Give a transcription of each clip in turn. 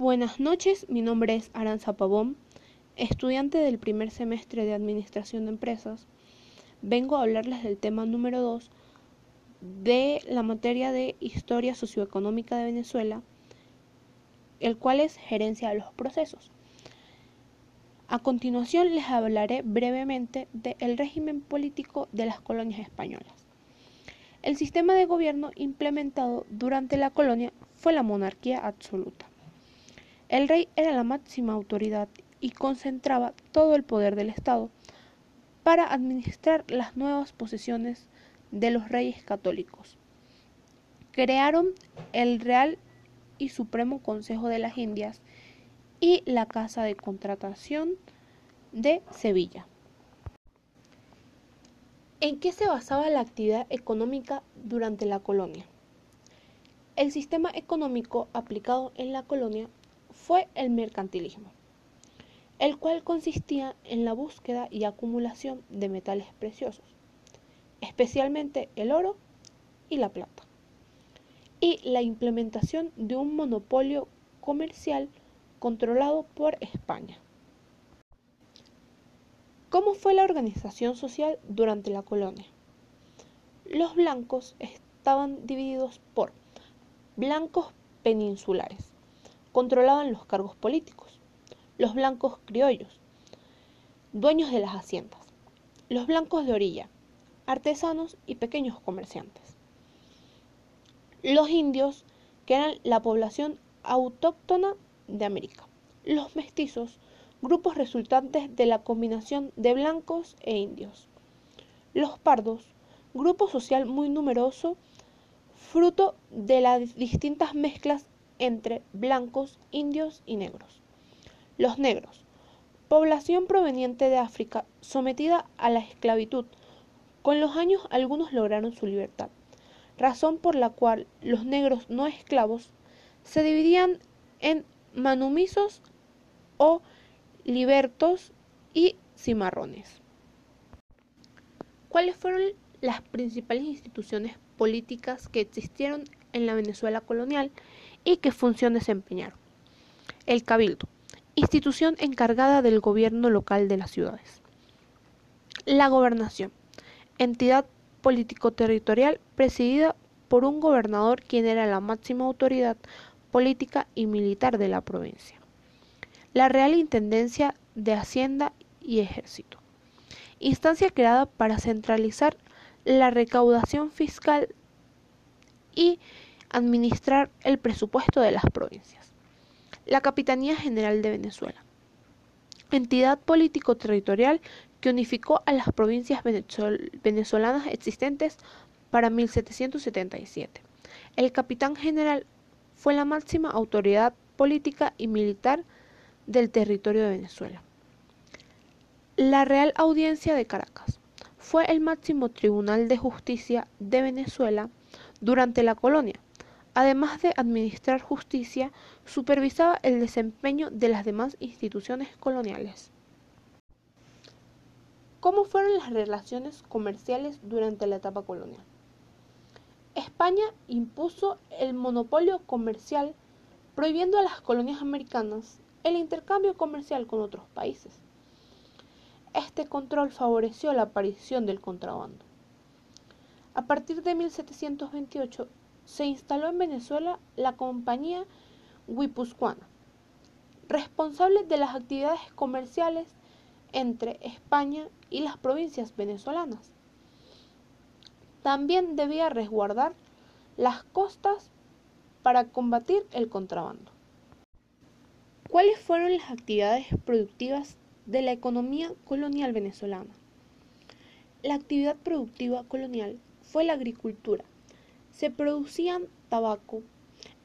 Buenas noches, mi nombre es Aranza Pavón, estudiante del primer semestre de Administración de Empresas. Vengo a hablarles del tema número 2 de la materia de Historia Socioeconómica de Venezuela, el cual es Gerencia de los Procesos. A continuación les hablaré brevemente del régimen político de las colonias españolas. El sistema de gobierno implementado durante la colonia fue la monarquía absoluta. El rey era la máxima autoridad y concentraba todo el poder del Estado para administrar las nuevas posesiones de los reyes católicos. Crearon el Real y Supremo Consejo de las Indias y la Casa de Contratación de Sevilla. ¿En qué se basaba la actividad económica durante la colonia? El sistema económico aplicado en la colonia fue el mercantilismo, el cual consistía en la búsqueda y acumulación de metales preciosos, especialmente el oro y la plata, y la implementación de un monopolio comercial controlado por España. ¿Cómo fue la organización social durante la colonia? Los blancos estaban divididos por blancos peninsulares, controlaban los cargos políticos, los blancos criollos, dueños de las haciendas, los blancos de orilla, artesanos y pequeños comerciantes. Los indios, que eran la población autóctona de América. Los mestizos, grupos resultantes de la combinación de blancos e indios. Los pardos, grupo social muy numeroso, fruto de las distintas mezclas entre blancos, indios y negros. Los negros, población proveniente de África sometida a la esclavitud. Con los años algunos lograron su libertad, razón por la cual los negros no esclavos se dividían en manumisos o libertos y cimarrones. ¿Cuáles fueron las principales instituciones políticas que existieron en la Venezuela colonial y qué función desempeñaron. El Cabildo, institución encargada del gobierno local de las ciudades. La Gobernación, entidad político-territorial presidida por un gobernador quien era la máxima autoridad política y militar de la provincia. La Real Intendencia de Hacienda y Ejército, instancia creada para centralizar la recaudación fiscal y administrar el presupuesto de las provincias. La Capitanía General de Venezuela, entidad político-territorial que unificó a las provincias venezolanas existentes para 1777. El capitán general fue la máxima autoridad política y militar del territorio de Venezuela. La Real Audiencia de Caracas fue el máximo tribunal de justicia de Venezuela durante la colonia Además de administrar justicia, supervisaba el desempeño de las demás instituciones coloniales. ¿Cómo fueron las relaciones comerciales durante la etapa colonial? España impuso el monopolio comercial prohibiendo a las colonias americanas el intercambio comercial con otros países. Este control favoreció la aparición del contrabando. A partir de 1728, se instaló en Venezuela la compañía Guipuzcoana, responsable de las actividades comerciales entre España y las provincias venezolanas. También debía resguardar las costas para combatir el contrabando. ¿Cuáles fueron las actividades productivas de la economía colonial venezolana? La actividad productiva colonial fue la agricultura, se producían tabaco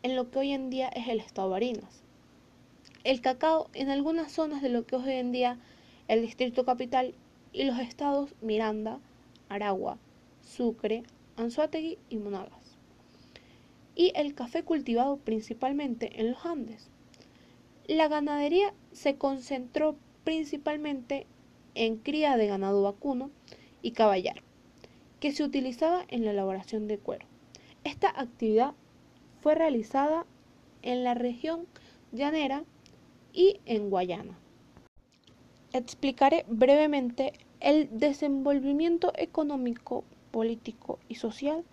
en lo que hoy en día es el estado Barinas, el cacao en algunas zonas de lo que hoy en día el distrito capital y los estados Miranda, Aragua, Sucre, Anzuategui y Monagas. Y el café cultivado principalmente en los Andes. La ganadería se concentró principalmente en cría de ganado vacuno y caballar, que se utilizaba en la elaboración de cuero. Esta actividad fue realizada en la región llanera y en Guayana. Explicaré brevemente el desenvolvimiento económico, político y social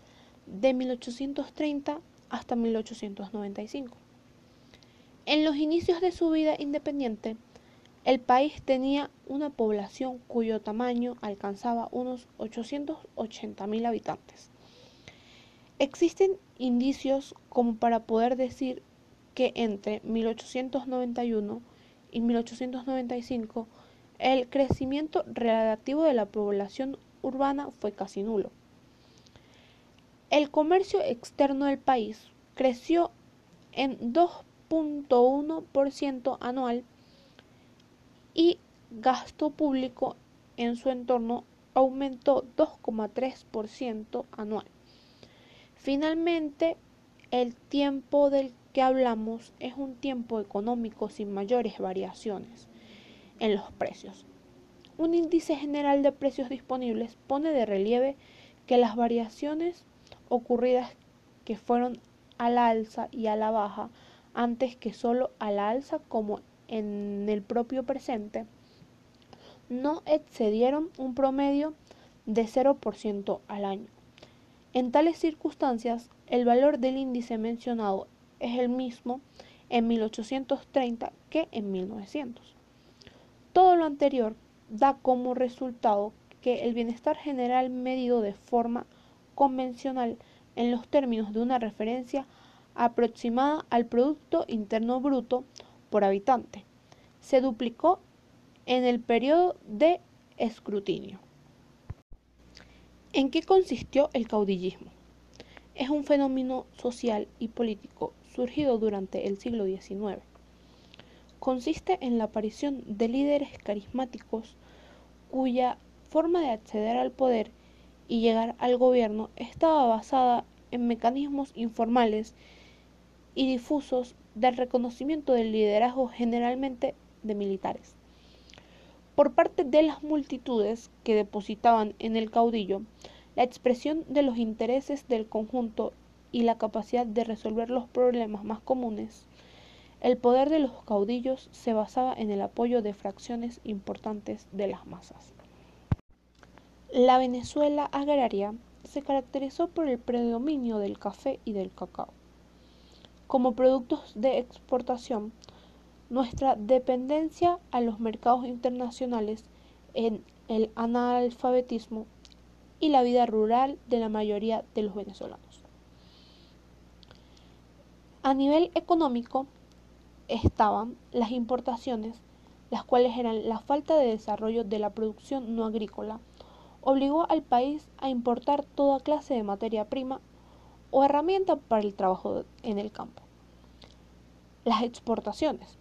de 1830 hasta 1895. En los inicios de su vida independiente, el país tenía una población cuyo tamaño alcanzaba unos 880.000 habitantes. Existen indicios como para poder decir que entre 1891 y 1895 el crecimiento relativo de la población urbana fue casi nulo. El comercio externo del país creció en 2.1% anual y gasto público en su entorno aumentó 2,3% anual. Finalmente, el tiempo del que hablamos es un tiempo económico sin mayores variaciones en los precios. Un índice general de precios disponibles pone de relieve que las variaciones ocurridas que fueron a la alza y a la baja antes que solo a la alza como en el propio presente, no excedieron un promedio de 0% al año. En tales circunstancias, el valor del índice mencionado es el mismo en 1830 que en 1900. Todo lo anterior da como resultado que el bienestar general medido de forma convencional en los términos de una referencia aproximada al Producto Interno Bruto por habitante. Se duplicó en el periodo de escrutinio. ¿En qué consistió el caudillismo? Es un fenómeno social y político surgido durante el siglo XIX. Consiste en la aparición de líderes carismáticos cuya forma de acceder al poder y llegar al gobierno estaba basada en mecanismos informales y difusos del reconocimiento del liderazgo generalmente de militares. Por parte de las multitudes que depositaban en el caudillo la expresión de los intereses del conjunto y la capacidad de resolver los problemas más comunes, el poder de los caudillos se basaba en el apoyo de fracciones importantes de las masas. La Venezuela agraria se caracterizó por el predominio del café y del cacao. Como productos de exportación, nuestra dependencia a los mercados internacionales en el analfabetismo y la vida rural de la mayoría de los venezolanos. A nivel económico estaban las importaciones, las cuales eran la falta de desarrollo de la producción no agrícola, obligó al país a importar toda clase de materia prima o herramienta para el trabajo en el campo. Las exportaciones,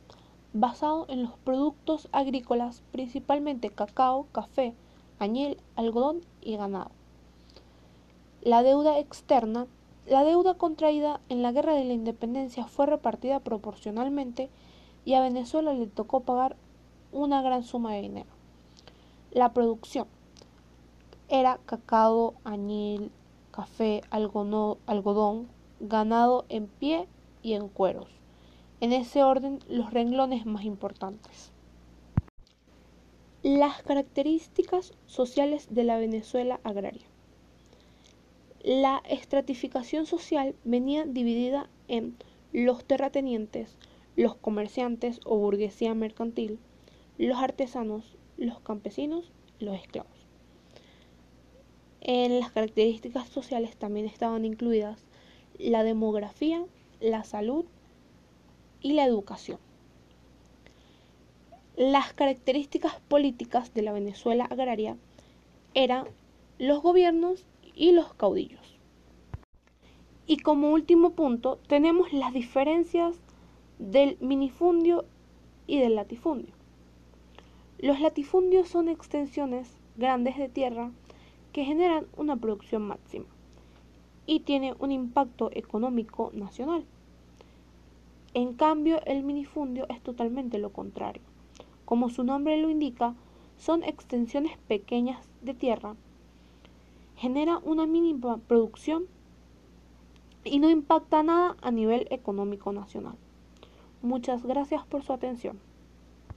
basado en los productos agrícolas, principalmente cacao, café, añil, algodón y ganado. La deuda externa, la deuda contraída en la Guerra de la Independencia fue repartida proporcionalmente y a Venezuela le tocó pagar una gran suma de dinero. La producción era cacao, añil, café, algodón, ganado en pie y en cueros en ese orden los renglones más importantes. Las características sociales de la Venezuela agraria. La estratificación social venía dividida en los terratenientes, los comerciantes o burguesía mercantil, los artesanos, los campesinos y los esclavos. En las características sociales también estaban incluidas la demografía, la salud y la educación. Las características políticas de la Venezuela agraria eran los gobiernos y los caudillos. Y como último punto tenemos las diferencias del minifundio y del latifundio. Los latifundios son extensiones grandes de tierra que generan una producción máxima y tiene un impacto económico nacional. En cambio, el minifundio es totalmente lo contrario. Como su nombre lo indica, son extensiones pequeñas de tierra. Genera una mínima producción y no impacta nada a nivel económico nacional. Muchas gracias por su atención.